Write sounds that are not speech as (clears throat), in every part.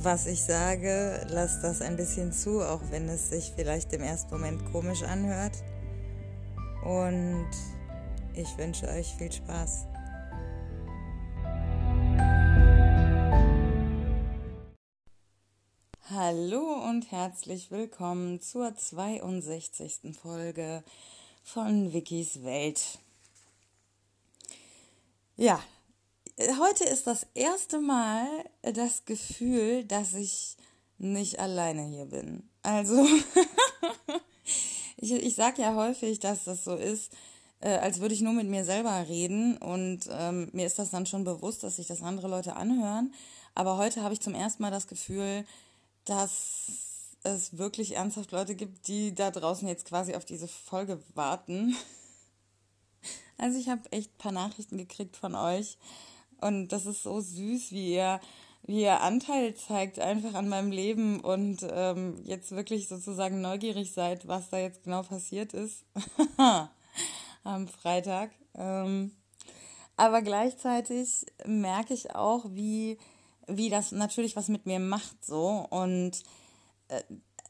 was ich sage, lasst das ein bisschen zu, auch wenn es sich vielleicht im ersten Moment komisch anhört. Und ich wünsche euch viel Spaß. Hallo und herzlich willkommen zur 62. Folge von Wikis Welt. Ja, heute ist das erste Mal das Gefühl, dass ich nicht alleine hier bin. Also, (laughs) ich, ich sage ja häufig, dass das so ist, äh, als würde ich nur mit mir selber reden und ähm, mir ist das dann schon bewusst, dass sich das andere Leute anhören. Aber heute habe ich zum ersten Mal das Gefühl, dass es wirklich ernsthaft Leute gibt, die da draußen jetzt quasi auf diese Folge warten. (laughs) Also ich habe echt ein paar Nachrichten gekriegt von euch und das ist so süß, wie ihr, wie ihr Anteil zeigt einfach an meinem Leben und ähm, jetzt wirklich sozusagen neugierig seid, was da jetzt genau passiert ist (laughs) am Freitag. Ähm, aber gleichzeitig merke ich auch, wie, wie das natürlich was mit mir macht so. Und äh,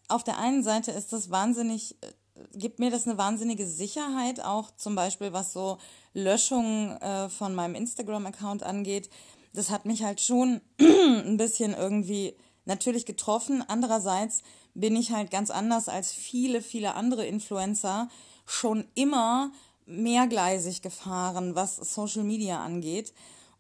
auf der einen Seite ist das wahnsinnig, äh, gibt mir das eine wahnsinnige Sicherheit, auch zum Beispiel was so Löschung äh, von meinem Instagram-Account angeht, das hat mich halt schon (clears throat) ein bisschen irgendwie natürlich getroffen. Andererseits bin ich halt ganz anders als viele, viele andere Influencer schon immer mehrgleisig gefahren, was Social Media angeht.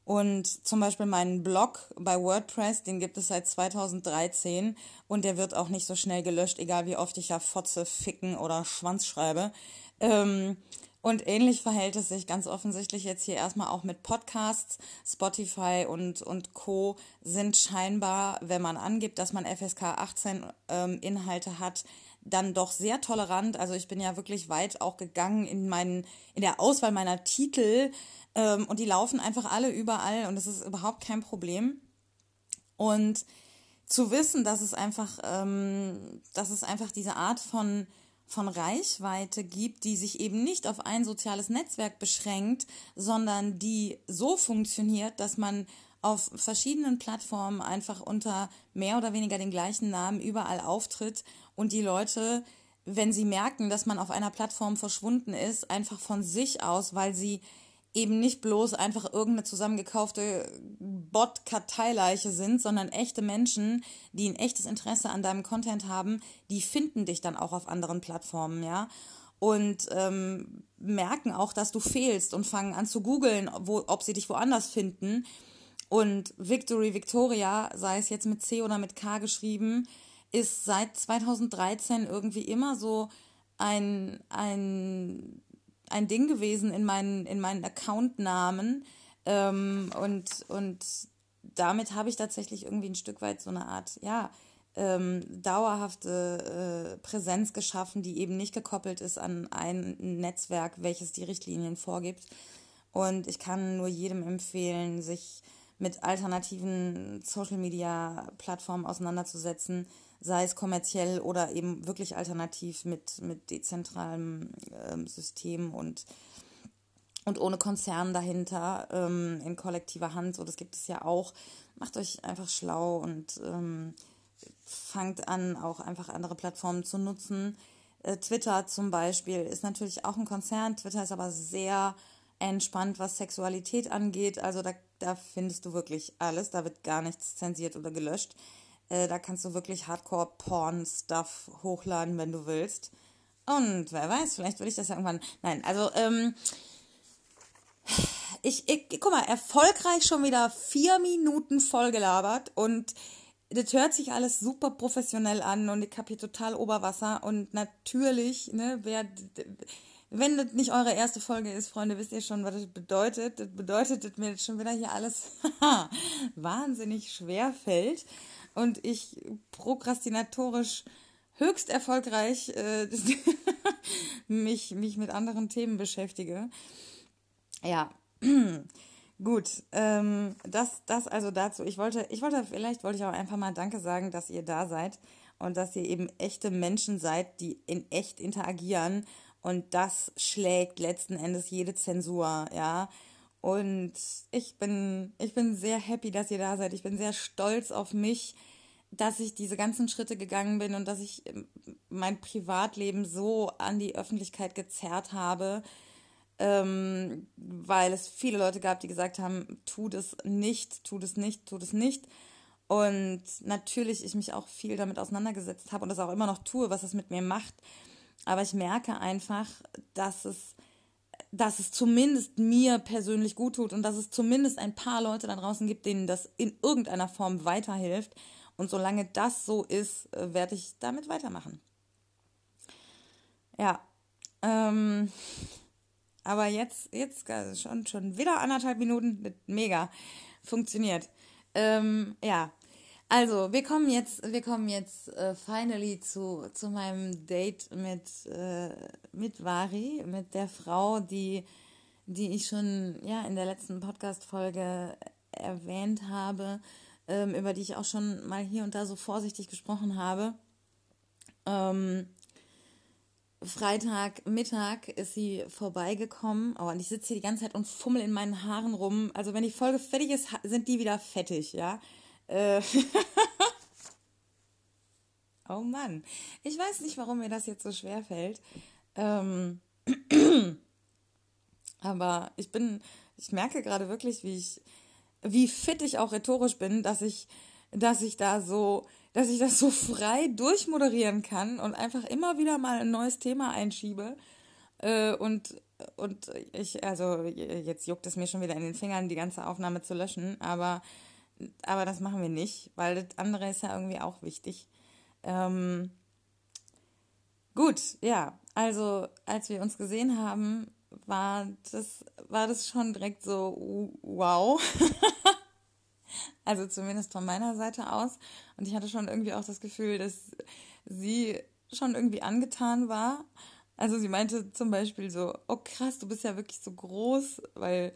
Und zum Beispiel meinen Blog bei WordPress, den gibt es seit 2013 und der wird auch nicht so schnell gelöscht, egal wie oft ich ja Fotze, Ficken oder Schwanz schreibe. Ähm, und ähnlich verhält es sich ganz offensichtlich jetzt hier erstmal auch mit Podcasts. Spotify und, und Co. sind scheinbar, wenn man angibt, dass man FSK 18 ähm, Inhalte hat, dann doch sehr tolerant. Also ich bin ja wirklich weit auch gegangen in meinen, in der Auswahl meiner Titel ähm, und die laufen einfach alle überall und es ist überhaupt kein Problem. Und zu wissen, dass es einfach, ähm, dass es einfach diese Art von von Reichweite gibt, die sich eben nicht auf ein soziales Netzwerk beschränkt, sondern die so funktioniert, dass man auf verschiedenen Plattformen einfach unter mehr oder weniger den gleichen Namen überall auftritt und die Leute, wenn sie merken, dass man auf einer Plattform verschwunden ist, einfach von sich aus, weil sie eben nicht bloß einfach irgendeine zusammengekaufte Bot-Karteileiche sind, sondern echte Menschen, die ein echtes Interesse an deinem Content haben, die finden dich dann auch auf anderen Plattformen, ja. Und ähm, merken auch, dass du fehlst und fangen an zu googeln, ob sie dich woanders finden. Und Victory Victoria, sei es jetzt mit C oder mit K geschrieben, ist seit 2013 irgendwie immer so ein, ein ein Ding gewesen in meinen, in meinen Accountnamen. Ähm, und, und damit habe ich tatsächlich irgendwie ein Stück weit so eine Art, ja, ähm, dauerhafte äh, Präsenz geschaffen, die eben nicht gekoppelt ist an ein Netzwerk, welches die Richtlinien vorgibt. Und ich kann nur jedem empfehlen, sich mit alternativen Social-Media-Plattformen auseinanderzusetzen, sei es kommerziell oder eben wirklich alternativ mit, mit dezentralem ähm, System und, und ohne Konzern dahinter ähm, in kollektiver Hand. So, das gibt es ja auch. Macht euch einfach schlau und ähm, fangt an, auch einfach andere Plattformen zu nutzen. Äh, Twitter zum Beispiel ist natürlich auch ein Konzern. Twitter ist aber sehr entspannt, was Sexualität angeht. Also da, da findest du wirklich alles. Da wird gar nichts zensiert oder gelöscht. Äh, da kannst du wirklich Hardcore-Porn-Stuff hochladen, wenn du willst. Und wer weiß, vielleicht würde ich das ja irgendwann. Nein, also, ähm. Ich, ich, guck mal, erfolgreich schon wieder vier Minuten vollgelabert und das hört sich alles super professionell an und ich habe hier total Oberwasser und natürlich, ne, wer, wenn das nicht eure erste Folge ist, Freunde, wisst ihr schon, was das bedeutet. Das bedeutet, dass mir das schon wieder hier alles (laughs) wahnsinnig schwer fällt und ich prokrastinatorisch höchst erfolgreich äh, (laughs) mich, mich mit anderen Themen beschäftige. Ja, (clears throat) gut. Ähm, das, das also dazu. Ich wollte, ich wollte, vielleicht wollte ich auch einfach mal Danke sagen, dass ihr da seid und dass ihr eben echte Menschen seid, die in echt interagieren. Und das schlägt letzten Endes jede Zensur, ja. Und ich bin, ich bin sehr happy, dass ihr da seid. Ich bin sehr stolz auf mich, dass ich diese ganzen Schritte gegangen bin und dass ich ähm, mein Privatleben so an die Öffentlichkeit gezerrt habe, ähm, weil es viele Leute gab, die gesagt haben, tu das nicht, tu das nicht, tu das nicht. Und natürlich ich mich auch viel damit auseinandergesetzt habe und das auch immer noch tue, was es mit mir macht. Aber ich merke einfach, dass es, dass es zumindest mir persönlich gut tut und dass es zumindest ein paar Leute da draußen gibt, denen das in irgendeiner Form weiterhilft. Und solange das so ist, äh, werde ich damit weitermachen. Ja. Ähm, aber jetzt, jetzt äh, schon, schon wieder anderthalb Minuten. Mega. Funktioniert. Ähm, ja. Also, wir kommen jetzt, wir kommen jetzt äh, finally zu, zu meinem Date mit, äh, mit Vari, mit der Frau, die, die ich schon ja, in der letzten Podcast-Folge erwähnt habe ähm, über die ich auch schon mal hier und da so vorsichtig gesprochen habe. Ähm, Freitagmittag ist sie vorbeigekommen. Oh, und ich sitze hier die ganze Zeit und fummel in meinen Haaren rum. Also wenn die Folge fertig ist, sind die wieder fettig, ja. Äh (laughs) oh Mann. Ich weiß nicht, warum mir das jetzt so schwer fällt. Ähm (clears throat) Aber ich bin, ich merke gerade wirklich, wie ich wie fit ich auch rhetorisch bin, dass ich, dass ich da so, dass ich das so frei durchmoderieren kann und einfach immer wieder mal ein neues Thema einschiebe. Äh, und, und ich, also jetzt juckt es mir schon wieder in den Fingern, die ganze Aufnahme zu löschen, aber, aber das machen wir nicht, weil das andere ist ja irgendwie auch wichtig. Ähm, gut, ja, also als wir uns gesehen haben, war das, war das schon direkt so wow. (laughs) also zumindest von meiner Seite aus. Und ich hatte schon irgendwie auch das Gefühl, dass sie schon irgendwie angetan war. Also sie meinte zum Beispiel so, oh krass, du bist ja wirklich so groß, weil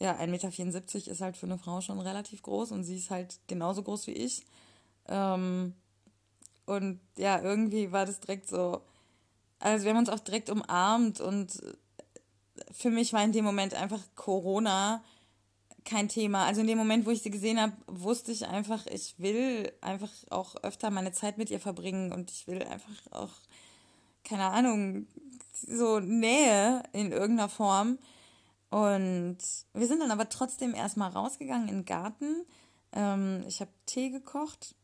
ja, 1,74 Meter ist halt für eine Frau schon relativ groß und sie ist halt genauso groß wie ich. Ähm, und ja, irgendwie war das direkt so, also wir haben uns auch direkt umarmt und für mich war in dem Moment einfach Corona kein Thema. Also in dem Moment, wo ich sie gesehen habe, wusste ich einfach, ich will einfach auch öfter meine Zeit mit ihr verbringen und ich will einfach auch, keine Ahnung, so Nähe in irgendeiner Form. Und wir sind dann aber trotzdem erstmal rausgegangen in den Garten. Ähm, ich habe Tee gekocht,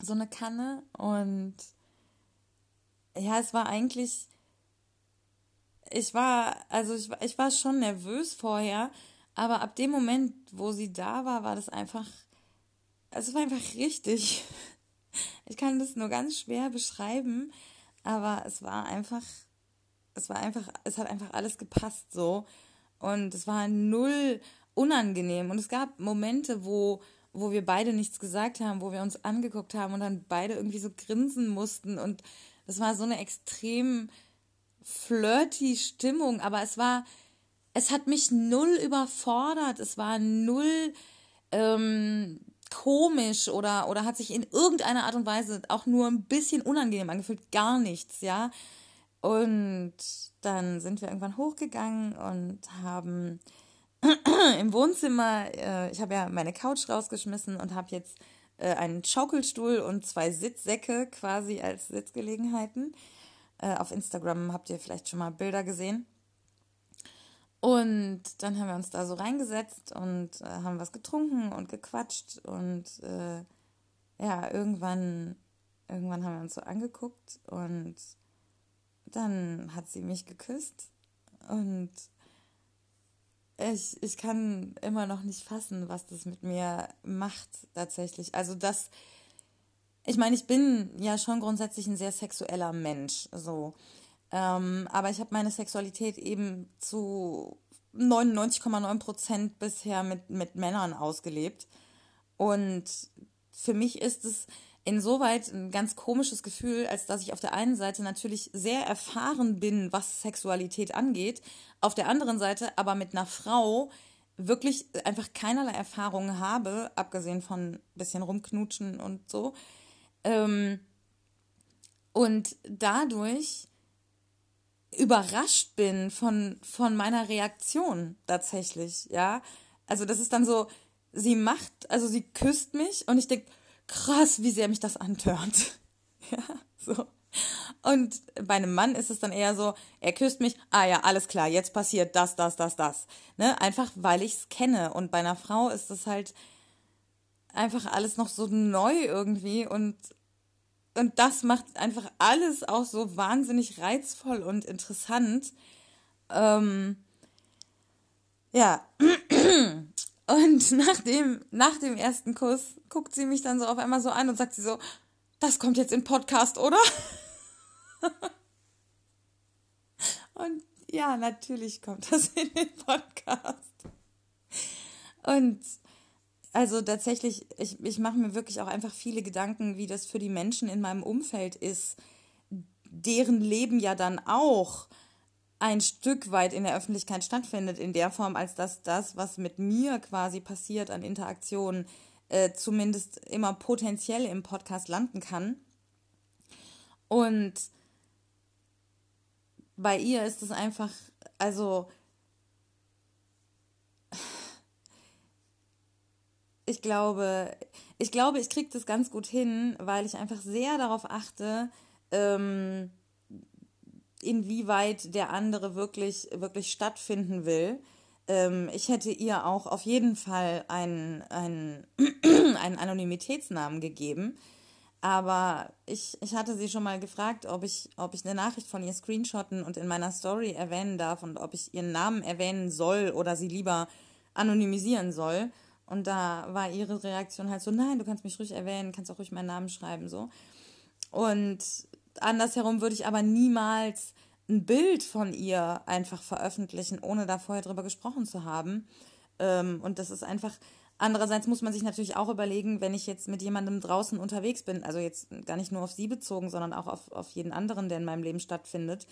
so eine Kanne. Und ja, es war eigentlich ich war, also ich, ich war schon nervös vorher, aber ab dem Moment, wo sie da war, war das einfach, es war einfach richtig. (laughs) Ich kann das nur ganz schwer beschreiben, aber es war einfach, es war einfach, es hat einfach alles gepasst so und es war null unangenehm. Und es gab Momente, wo wo wir beide nichts gesagt haben, wo wir uns angeguckt haben und dann beide irgendwie so grinsen mussten. Und das war so eine extrem flirty Stimmung, aber es war, es hat mich null überfordert, es war null ähm, komisch oder, oder hat sich in irgendeiner Art und Weise auch nur ein bisschen unangenehm angefühlt, gar nichts, ja. Und dann sind wir irgendwann hochgegangen und haben (clears throat) im Wohnzimmer, äh, ich habe ja meine Couch rausgeschmissen und habe jetzt äh, einen Schaukelstuhl und zwei Sitzsäcke quasi als Sitzgelegenheiten. Äh, auf Instagram habt ihr vielleicht schon mal Bilder gesehen. Und dann haben wir uns da so reingesetzt und äh, haben was getrunken und gequatscht und äh, ja, irgendwann, irgendwann haben wir uns so angeguckt und dann hat sie mich geküsst und ich, ich kann immer noch nicht fassen, was das mit mir macht tatsächlich. Also das, ich meine, ich bin ja schon grundsätzlich ein sehr sexueller Mensch, so. Ähm, aber ich habe meine Sexualität eben zu 99,9 Prozent bisher mit, mit Männern ausgelebt. Und für mich ist es, insoweit ein ganz komisches Gefühl, als dass ich auf der einen Seite natürlich sehr erfahren bin, was Sexualität angeht, auf der anderen Seite aber mit einer Frau wirklich einfach keinerlei Erfahrungen habe, abgesehen von ein bisschen rumknutschen und so. Ähm, und dadurch überrascht bin von, von meiner Reaktion tatsächlich, ja. Also das ist dann so, sie macht, also sie küsst mich und ich denke, krass, wie sehr mich das antörnt. (laughs) ja, so. Und bei einem Mann ist es dann eher so, er küsst mich, ah ja, alles klar, jetzt passiert das, das, das, das. Ne? Einfach weil ich es kenne. Und bei einer Frau ist es halt einfach alles noch so neu irgendwie und und das macht einfach alles auch so wahnsinnig reizvoll und interessant. Ähm, ja. (clears throat) (clears throat) Und (laughs) nach dem, nach dem ersten Kuss guckt sie mich dann so auf einmal so an und sagt sie so, das kommt jetzt in Podcast, oder? (laughs) und ja, natürlich kommt das in den Podcast. Und also tatsächlich, ich, ich mache mir wirklich auch einfach viele Gedanken, wie das für die Menschen in meinem Umfeld ist, deren Leben ja dann auch ein Stück weit in der Öffentlichkeit stattfindet, in der Form, als dass das, was mit mir quasi passiert an Interaktionen, äh, zumindest immer potenziell im Podcast landen kann. Und bei ihr ist es einfach, also ich glaube, ich glaube, ich kriege das ganz gut hin, weil ich einfach sehr darauf achte, ähm, inwieweit der andere wirklich, wirklich stattfinden will. Ähm, ich hätte ihr auch auf jeden Fall einen, einen, (clears throat) einen Anonymitätsnamen gegeben. Aber ich, ich hatte sie schon mal gefragt, ob ich, ob ich eine Nachricht von ihr screenshotten und in meiner Story erwähnen darf und ob ich ihren Namen erwähnen soll oder sie lieber anonymisieren soll. Und da war ihre Reaktion halt so, nein, du kannst mich ruhig erwähnen, kannst auch ruhig meinen Namen schreiben, so. Und andersherum würde ich aber niemals ein Bild von ihr einfach veröffentlichen, ohne da vorher drüber gesprochen zu haben. Ähm, und das ist einfach, andererseits muss man sich natürlich auch überlegen, wenn ich jetzt mit jemandem draußen unterwegs bin, also jetzt gar nicht nur auf sie bezogen, sondern auch auf, auf jeden anderen, der in meinem Leben stattfindet.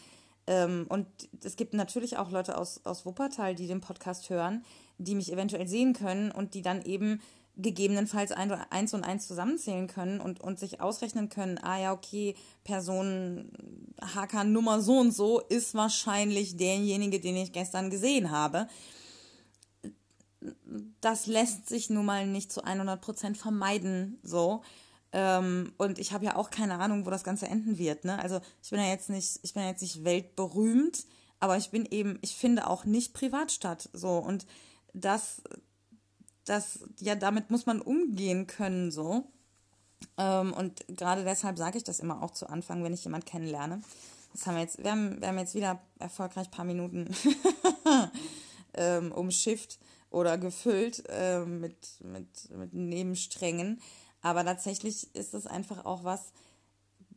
Ähm, und es gibt natürlich auch Leute aus, aus Wuppertal, die den Podcast hören, die mich eventuell sehen können und die dann eben gegebenenfalls ein, eins und eins zusammenzählen können und, und sich ausrechnen können, ah ja, okay, Person HK Nummer so und so ist wahrscheinlich derjenige, den ich gestern gesehen habe. Das lässt sich nun mal nicht zu 100% vermeiden, so. Ähm, und ich habe ja auch keine Ahnung, wo das Ganze enden wird, ne? Also ich bin ja jetzt nicht, ich bin ja jetzt nicht weltberühmt, aber ich bin eben, ich finde auch nicht Privatstadt, so. Und das, das, ja, damit muss man umgehen können, so. Ähm, und gerade deshalb sage ich das immer auch zu Anfang, wenn ich jemanden kennenlerne. Das haben wir jetzt, wir haben, wir haben jetzt wieder erfolgreich ein paar Minuten (laughs) ähm, umschifft oder gefüllt äh, mit, mit, mit Nebensträngen. Aber tatsächlich ist es einfach auch was,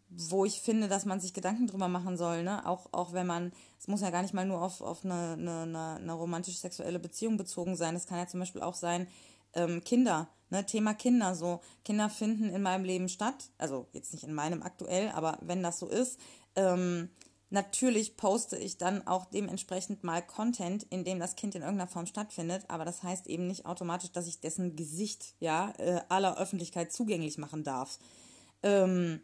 wo ich finde, dass man sich Gedanken drüber machen soll, ne? Auch, auch wenn man, es muss ja gar nicht mal nur auf, auf eine, eine, eine romantisch-sexuelle Beziehung bezogen sein. Es kann ja zum Beispiel auch sein, ähm, Kinder, ne? Thema Kinder, so. Kinder finden in meinem Leben statt. Also jetzt nicht in meinem aktuell, aber wenn das so ist, ähm, natürlich poste ich dann auch dementsprechend mal Content, in dem das Kind in irgendeiner Form stattfindet. Aber das heißt eben nicht automatisch, dass ich dessen Gesicht, ja, äh, aller Öffentlichkeit zugänglich machen darf. Ähm,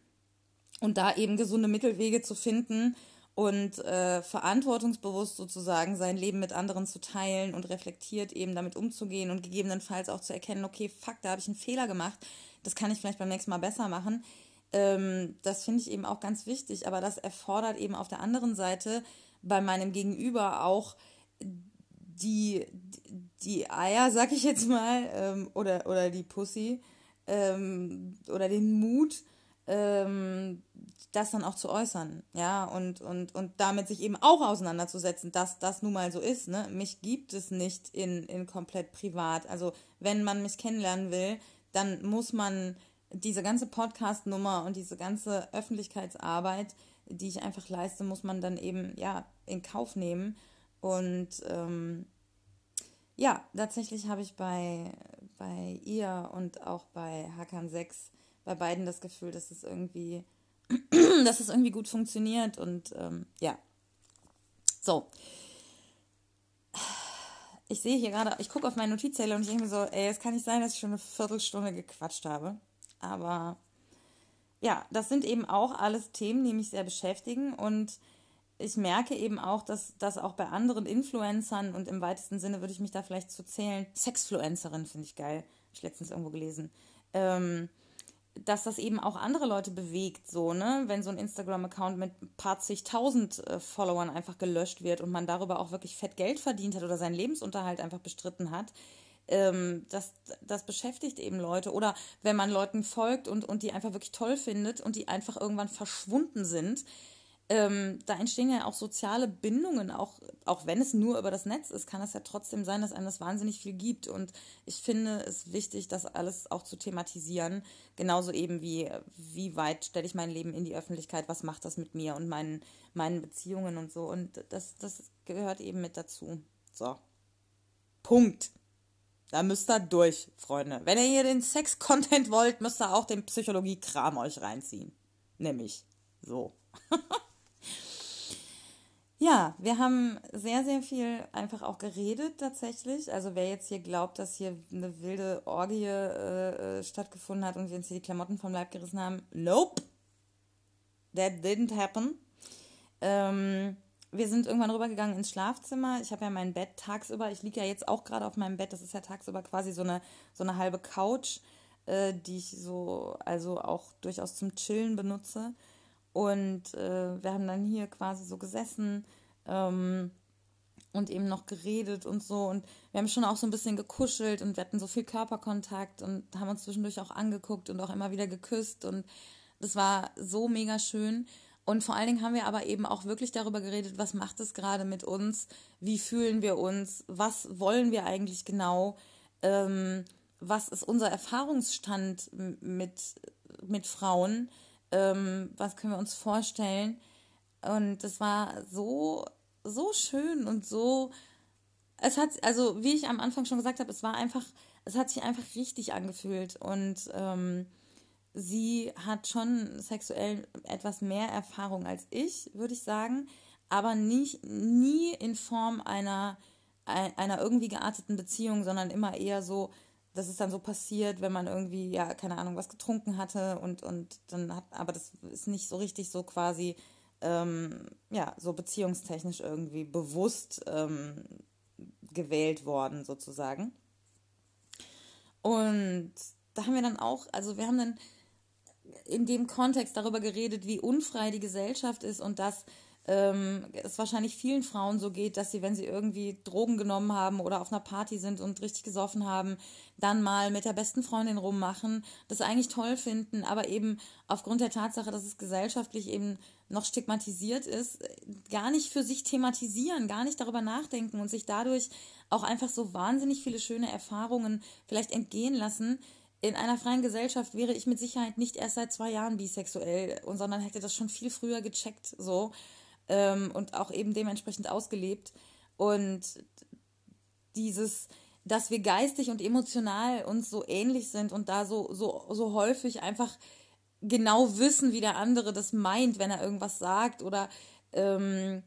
und da eben gesunde Mittelwege zu finden und äh, verantwortungsbewusst sozusagen sein Leben mit anderen zu teilen und reflektiert eben damit umzugehen und gegebenenfalls auch zu erkennen, okay, fuck, da habe ich einen Fehler gemacht, das kann ich vielleicht beim nächsten Mal besser machen. Ähm, das finde ich eben auch ganz wichtig, aber das erfordert eben auf der anderen Seite bei meinem Gegenüber auch die, die Eier, sag ich jetzt mal, ähm, oder, oder die Pussy ähm, oder den Mut, ähm, das dann auch zu äußern, ja, und, und, und damit sich eben auch auseinanderzusetzen, dass das nun mal so ist, ne? Mich gibt es nicht in, in komplett privat. Also wenn man mich kennenlernen will, dann muss man diese ganze Podcast-Nummer und diese ganze Öffentlichkeitsarbeit, die ich einfach leiste, muss man dann eben ja in Kauf nehmen. Und ähm, ja, tatsächlich habe ich bei, bei ihr und auch bei Hakan 6 bei beiden das Gefühl, dass es irgendwie, (clears throat) dass es irgendwie gut funktioniert und ähm, ja. So. Ich sehe hier gerade, ich gucke auf meinen Notizzettel und ich denke mir so, ey, es kann nicht sein, dass ich schon eine Viertelstunde gequatscht habe. Aber ja, das sind eben auch alles Themen, die mich sehr beschäftigen und ich merke eben auch, dass das auch bei anderen Influencern und im weitesten Sinne würde ich mich da vielleicht zu zählen, Sexfluencerin finde ich geil, habe ich letztens irgendwo gelesen, ähm, dass das eben auch andere Leute bewegt, so, ne, wenn so ein Instagram-Account mit ein paar zigtausend äh, Followern einfach gelöscht wird und man darüber auch wirklich fett Geld verdient hat oder seinen Lebensunterhalt einfach bestritten hat, ähm, das, das beschäftigt eben Leute. Oder wenn man Leuten folgt und, und die einfach wirklich toll findet und die einfach irgendwann verschwunden sind, ähm, da entstehen ja auch soziale Bindungen, auch, auch wenn es nur über das Netz ist, kann es ja trotzdem sein, dass einem das wahnsinnig viel gibt. Und ich finde es wichtig, das alles auch zu thematisieren. Genauso eben wie, wie weit stelle ich mein Leben in die Öffentlichkeit, was macht das mit mir und meinen, meinen Beziehungen und so. Und das, das gehört eben mit dazu. So. Punkt. Da müsst ihr durch, Freunde. Wenn ihr hier den Sex-Content wollt, müsst ihr auch den Psychologie-Kram euch reinziehen. Nämlich so. (laughs) ja, wir haben sehr, sehr viel einfach auch geredet tatsächlich. Also wer jetzt hier glaubt, dass hier eine wilde Orgie äh, äh stattgefunden hat und wir uns hier die Klamotten vom Leib gerissen haben, nope. That didn't happen. Ähm, wir sind irgendwann rübergegangen ins Schlafzimmer. Ich habe ja mein Bett tagsüber. Ich liege ja jetzt auch gerade auf meinem Bett. Das ist ja tagsüber quasi so eine, so eine halbe Couch, äh, die ich so, also auch durchaus zum Chillen benutze. Und äh, wir haben dann hier quasi so gesessen ähm, und eben noch geredet und so. Und wir haben schon auch so ein bisschen gekuschelt und wir hatten so viel Körperkontakt und haben uns zwischendurch auch angeguckt und auch immer wieder geküsst. Und das war so mega schön. Und vor allen Dingen haben wir aber eben auch wirklich darüber geredet, was macht es gerade mit uns, wie fühlen wir uns, was wollen wir eigentlich genau, ähm, was ist unser Erfahrungsstand mit, mit Frauen, ähm, was können wir uns vorstellen. Und das war so, so schön und so, es hat, also wie ich am Anfang schon gesagt habe, es war einfach, es hat sich einfach richtig angefühlt und ähm, sie hat schon sexuell etwas mehr Erfahrung als ich, würde ich sagen, aber nicht, nie in Form einer, einer irgendwie gearteten Beziehung, sondern immer eher so, das ist dann so passiert, wenn man irgendwie, ja, keine Ahnung, was getrunken hatte und, und dann hat, aber das ist nicht so richtig so quasi, ähm, ja, so beziehungstechnisch irgendwie bewusst ähm, gewählt worden, sozusagen. Und da haben wir dann auch, also wir haben dann in dem Kontext darüber geredet, wie unfrei die Gesellschaft ist und dass ähm, es wahrscheinlich vielen Frauen so geht, dass sie, wenn sie irgendwie Drogen genommen haben oder auf einer Party sind und richtig gesoffen haben, dann mal mit der besten Freundin rummachen, das eigentlich toll finden, aber eben aufgrund der Tatsache, dass es gesellschaftlich eben noch stigmatisiert ist, gar nicht für sich thematisieren, gar nicht darüber nachdenken und sich dadurch auch einfach so wahnsinnig viele schöne Erfahrungen vielleicht entgehen lassen, in einer freien Gesellschaft wäre ich mit Sicherheit nicht erst seit zwei Jahren bisexuell, sondern hätte das schon viel früher gecheckt so ähm, und auch eben dementsprechend ausgelebt. Und dieses, dass wir geistig und emotional uns so ähnlich sind und da so, so, so häufig einfach genau wissen, wie der andere das meint, wenn er irgendwas sagt oder ähm,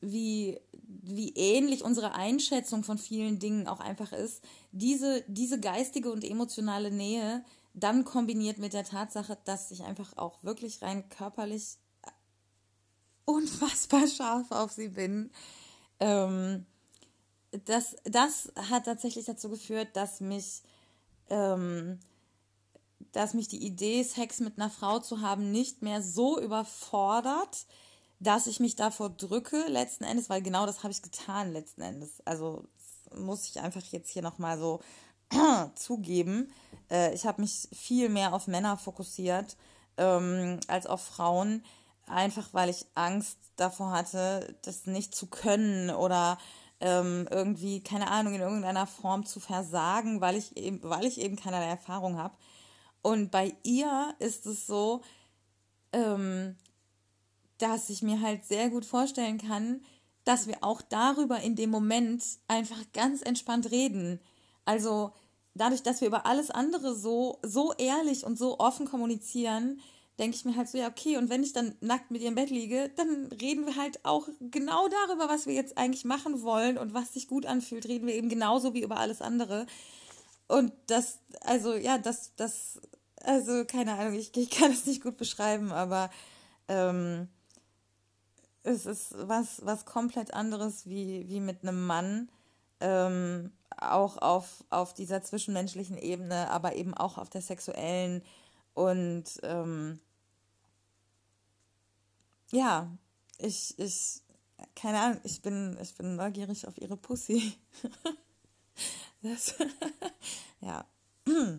wie, wie ähnlich unsere Einschätzung von vielen Dingen auch einfach ist, diese, diese geistige und emotionale Nähe dann kombiniert mit der Tatsache, dass ich einfach auch wirklich rein körperlich unfassbar scharf auf sie bin. Ähm, das, das hat tatsächlich dazu geführt, dass mich, ähm, dass mich die Idee, Sex mit einer Frau zu haben, nicht mehr so überfordert, dass ich mich davor drücke, letzten Endes, weil genau das habe ich getan, letzten Endes. Also muss ich einfach jetzt hier nochmal so (clears throat) zugeben. Äh, ich habe mich viel mehr auf Männer fokussiert ähm, als auf Frauen, einfach weil ich Angst davor hatte, das nicht zu können oder ähm, irgendwie, keine Ahnung, in irgendeiner Form zu versagen, weil ich eben, weil ich eben keinerlei Erfahrung habe. Und bei ihr ist es so, ähm, dass ich mir halt sehr gut vorstellen kann, dass wir auch darüber in dem Moment einfach ganz entspannt reden. Also dadurch, dass wir über alles andere so, so ehrlich und so offen kommunizieren, denke ich mir halt so, ja, okay, und wenn ich dann nackt mit ihr im Bett liege, dann reden wir halt auch genau darüber, was wir jetzt eigentlich machen wollen und was sich gut anfühlt, reden wir eben genauso wie über alles andere. Und das, also ja, das, das, also keine Ahnung, ich, ich kann es nicht gut beschreiben, aber ähm, es ist was, was komplett anderes wie, wie mit einem Mann. Ähm, auch auf, auf dieser zwischenmenschlichen Ebene, aber eben auch auf der sexuellen. Und ähm, ja, ich, ich, keine Ahnung, ich bin, ich bin neugierig auf ihre Pussy. (laughs) das, (laughs) ja. (clears throat)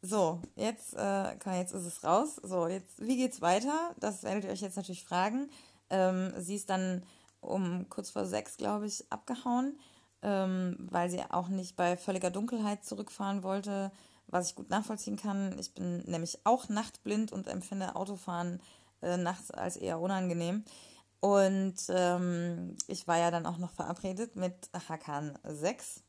So, jetzt, äh, jetzt ist es raus. So, jetzt, wie geht's weiter? Das werdet ihr euch jetzt natürlich fragen. Ähm, sie ist dann um kurz vor sechs, glaube ich, abgehauen ähm, weil sie auch nicht bei völliger Dunkelheit zurückfahren wollte, was ich gut nachvollziehen kann. Ich bin nämlich auch nachtblind und empfinde Autofahren äh, nachts als eher unangenehm. Und ähm, ich war ja dann auch noch verabredet mit Hakan 6.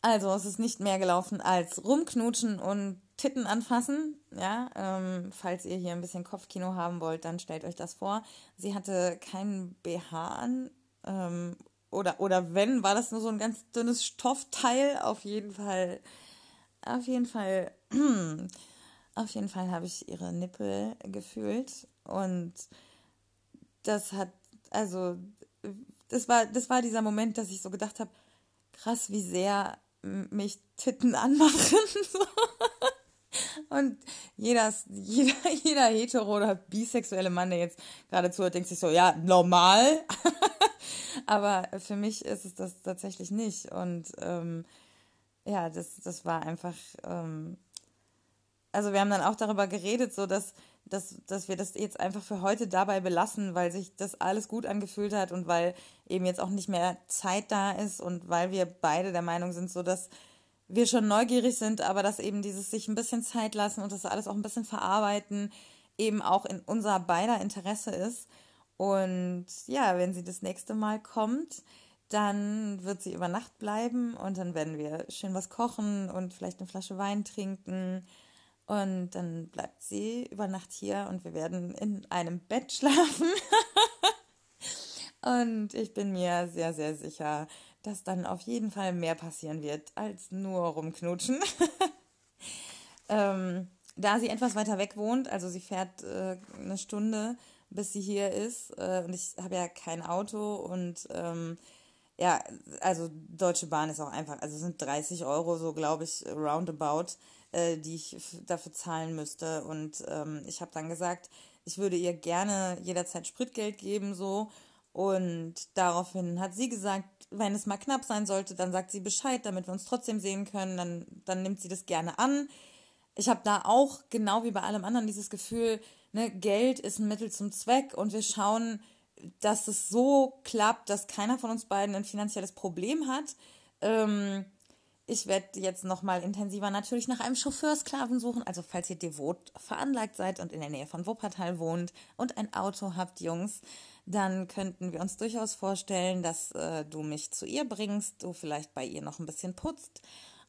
Also es ist nicht mehr gelaufen als rumknutschen und Titten anfassen. Ja, ähm, falls ihr hier ein bisschen Kopfkino haben wollt, dann stellt euch das vor. Sie hatte keinen BH an ähm, oder, oder wenn, war das nur so ein ganz dünnes Stoffteil. Auf jeden Fall, auf jeden Fall, (clears throat) auf jeden Fall habe ich ihre Nippel gefühlt und das hat, also, das war, das war dieser Moment, dass ich so gedacht habe, krass, wie sehr mich Titten (laughs) anmachen. Und jeder, jeder, jeder hetero oder bisexuelle Mann, der jetzt gerade zuhört, denkt sich so, ja, normal. (laughs) Aber für mich ist es das tatsächlich nicht. Und ähm, ja, das, das war einfach. Ähm, also wir haben dann auch darüber geredet, so dass, dass, dass wir das jetzt einfach für heute dabei belassen, weil sich das alles gut angefühlt hat und weil eben jetzt auch nicht mehr Zeit da ist und weil wir beide der Meinung sind, so dass wir schon neugierig sind, aber dass eben dieses sich ein bisschen Zeit lassen und das alles auch ein bisschen verarbeiten eben auch in unser beider Interesse ist. Und ja, wenn sie das nächste Mal kommt, dann wird sie über Nacht bleiben und dann werden wir schön was kochen und vielleicht eine Flasche Wein trinken. Und dann bleibt sie über Nacht hier und wir werden in einem Bett (laughs) schlafen. und ich bin mir sehr, sehr sicher, dass dann auf jeden Fall mehr passieren wird als nur rumknutschen. (laughs) ähm, da sie etwas weiter weg wohnt, also sie fährt äh, eine Stunde, bis sie hier ist. Äh, und ich habe ja kein Auto und ähm, ja, also Deutsche Bahn ist auch einfach, also sind 30 Euro so, glaube ich, roundabout, äh, die ich dafür zahlen müsste. Und ähm, ich habe dann gesagt, ich würde ihr gerne jederzeit Spritgeld geben, so. Und daraufhin hat sie gesagt, wenn es mal knapp sein sollte, dann sagt sie Bescheid, damit wir uns trotzdem sehen können. Dann, dann nimmt sie das gerne an. Ich habe da auch, genau wie bei allem anderen, dieses Gefühl, ne, Geld ist ein Mittel zum Zweck und wir schauen, dass es so klappt, dass keiner von uns beiden ein finanzielles Problem hat. Ähm, ich werde jetzt nochmal intensiver natürlich nach einem Chauffeursklaven suchen. Also falls ihr devot veranlagt seid und in der Nähe von Wuppertal wohnt und ein Auto habt, Jungs, dann könnten wir uns durchaus vorstellen, dass äh, du mich zu ihr bringst, du vielleicht bei ihr noch ein bisschen putzt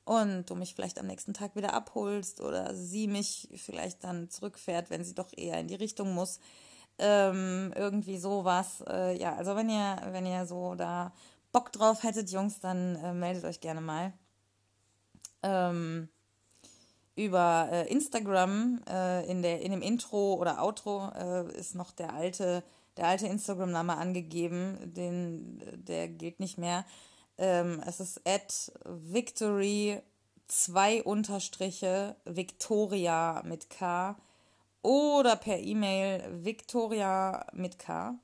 und du mich vielleicht am nächsten Tag wieder abholst oder sie mich vielleicht dann zurückfährt, wenn sie doch eher in die Richtung muss. Ähm, irgendwie sowas. Äh, ja, also wenn ihr, wenn ihr so da Bock drauf hättet, Jungs, dann äh, meldet euch gerne mal. Ähm, über äh, Instagram äh, in, der, in dem Intro oder Outro äh, ist noch der alte, der alte Instagram-Name angegeben, den, der gilt nicht mehr. Ähm, es ist at Victory zwei Unterstriche Victoria mit K oder per E-Mail Victoria mit K.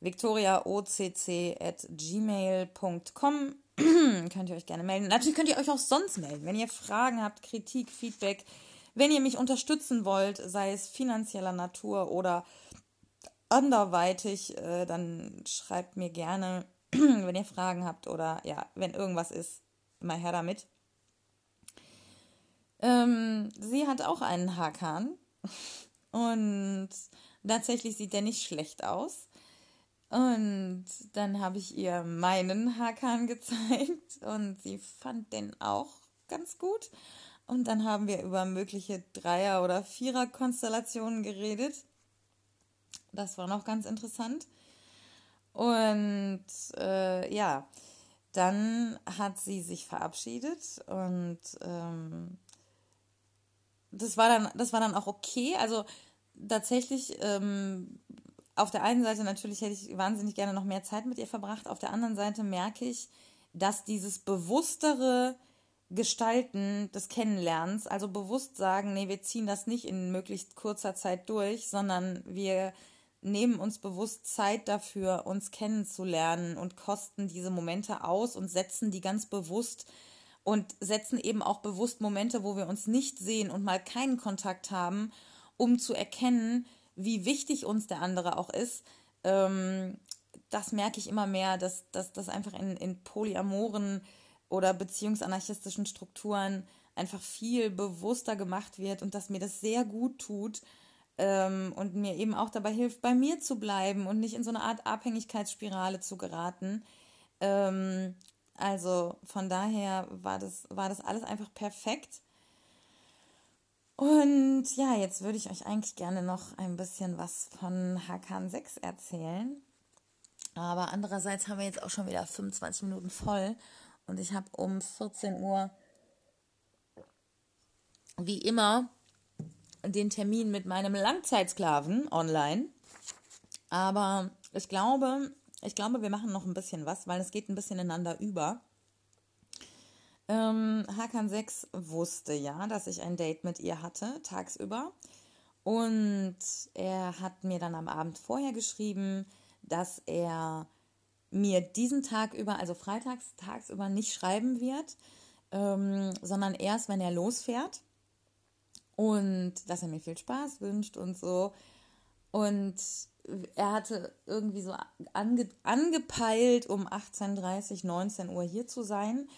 Victoriaocc at gmail.com (clears throat) könnt ihr euch gerne melden. Natürlich könnt ihr euch auch sonst melden, wenn ihr Fragen habt, Kritik, Feedback, wenn ihr mich unterstützen wollt, sei es finanzieller Natur oder anderweitig, äh, dann schreibt mir gerne (clears throat) wenn ihr Fragen habt oder ja, wenn irgendwas ist, mal her damit. Ähm, sie hat auch einen Hakan (laughs) und tatsächlich sieht der nicht schlecht aus. Und dann habe ich ihr meinen Hakan gezeigt und sie fand den auch ganz gut. Und dann haben wir über mögliche Dreier- oder Vierer-Konstellationen geredet. Das war noch ganz interessant. Und äh, ja, dann hat sie sich verabschiedet und ähm, das war dann, das war dann auch okay. Also tatsächlich, ähm, auf der einen Seite natürlich hätte ich wahnsinnig gerne noch mehr Zeit mit ihr verbracht. Auf der anderen Seite merke ich, dass dieses bewusstere Gestalten des Kennenlernens, also bewusst sagen, nee, wir ziehen das nicht in möglichst kurzer Zeit durch, sondern wir nehmen uns bewusst Zeit dafür, uns kennenzulernen und kosten diese Momente aus und setzen die ganz bewusst und setzen eben auch bewusst Momente, wo wir uns nicht sehen und mal keinen Kontakt haben, um zu erkennen, wie wichtig uns der andere auch ist. Ähm, das merke ich immer mehr, dass das einfach in, in polyamoren oder beziehungsanarchistischen Strukturen einfach viel bewusster gemacht wird und dass mir das sehr gut tut ähm, und mir eben auch dabei hilft, bei mir zu bleiben und nicht in so eine Art Abhängigkeitsspirale zu geraten. Ähm, also von daher war das, war das alles einfach perfekt. Und ja, jetzt würde ich euch eigentlich gerne noch ein bisschen was von Hakan 6 erzählen. Aber andererseits haben wir jetzt auch schon wieder 25 Minuten voll und ich habe um 14 Uhr wie immer den Termin mit meinem Langzeitsklaven online. Aber ich glaube, ich glaube, wir machen noch ein bisschen was, weil es geht ein bisschen ineinander über. Ähm, Hakan 6 wusste ja, dass ich ein Date mit ihr hatte, tagsüber. Und er hat mir dann am Abend vorher geschrieben, dass er mir diesen Tag über, also freitags tagsüber nicht schreiben wird, ähm, sondern erst, wenn er losfährt. Und dass er mir viel Spaß wünscht und so. Und er hatte irgendwie so ange, angepeilt, um 18.30, 19 Uhr hier zu sein.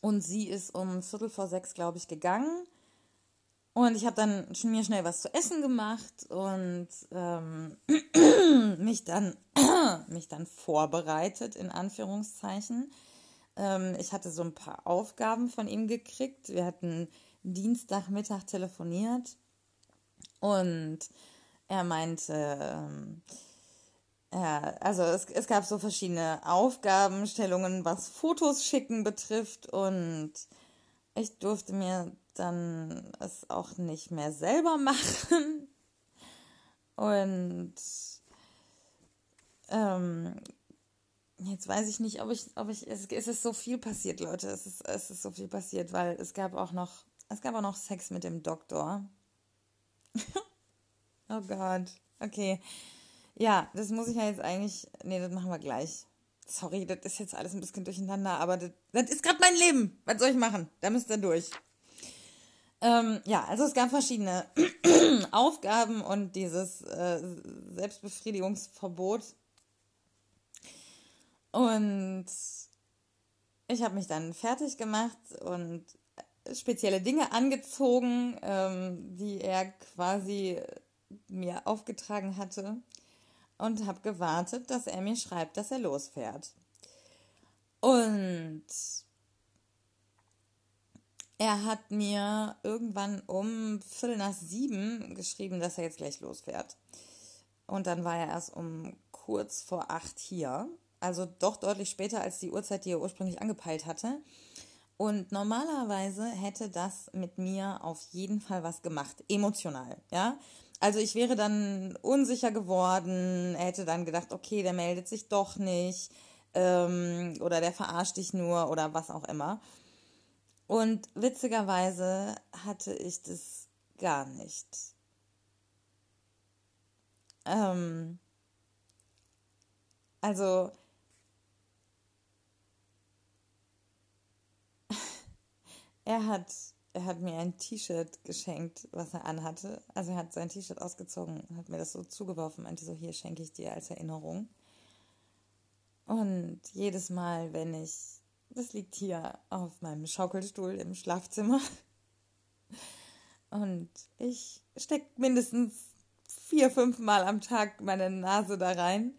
Und sie ist um Viertel vor sechs, glaube ich, gegangen. Und ich habe dann mir schnell was zu essen gemacht und ähm, (clears throat) mich, dann, (clears throat) mich dann vorbereitet, in Anführungszeichen. Ähm, ich hatte so ein paar Aufgaben von ihm gekriegt. Wir hatten Dienstagmittag telefoniert und er meinte, ähm, ja, also es, es gab so verschiedene Aufgabenstellungen, was Fotos schicken betrifft und ich durfte mir dann es auch nicht mehr selber (laughs) machen. Und ähm, jetzt weiß ich nicht, ob ich, ob ich, es, es ist so viel passiert, Leute, es ist, es ist so viel passiert, weil es gab auch noch, es gab auch noch Sex mit dem Doktor. (laughs) Oh Gott. Okay. Ja, das muss ich ja jetzt eigentlich. Nee, das machen wir gleich. Sorry, das ist jetzt alles ein bisschen durcheinander, aber das, das ist gerade mein Leben. Was soll ich machen? Da müsst ihr durch. Ähm, ja, also es gab verschiedene (clears throat) Aufgaben und dieses äh, Selbstbefriedigungsverbot. Und ich habe mich dann fertig gemacht und spezielle Dinge angezogen, ähm, die er quasi mir aufgetragen hatte und habe gewartet, dass er mir schreibt, dass er losfährt. Und er hat mir irgendwann um Viertel nach sieben geschrieben, dass er jetzt gleich losfährt. Und dann war er erst um kurz vor acht hier. Also doch deutlich später als die Uhrzeit, die er ursprünglich angepeilt hatte. Und normalerweise hätte das mit mir auf jeden Fall was gemacht, emotional, ja. Also ich wäre dann unsicher geworden, er hätte dann gedacht, okay, der meldet sich doch nicht ähm, oder der verarscht dich nur oder was auch immer. Und witzigerweise hatte ich das gar nicht. Ähm, also (laughs) er hat er hat mir ein T-Shirt geschenkt, was er anhatte. Also er hat sein T-Shirt ausgezogen hat mir das so zugeworfen, meinte so, hier schenke ich dir als Erinnerung. Und jedes Mal, wenn ich, das liegt hier auf meinem Schaukelstuhl im Schlafzimmer. Und ich stecke mindestens vier, fünf Mal am Tag meine Nase da rein.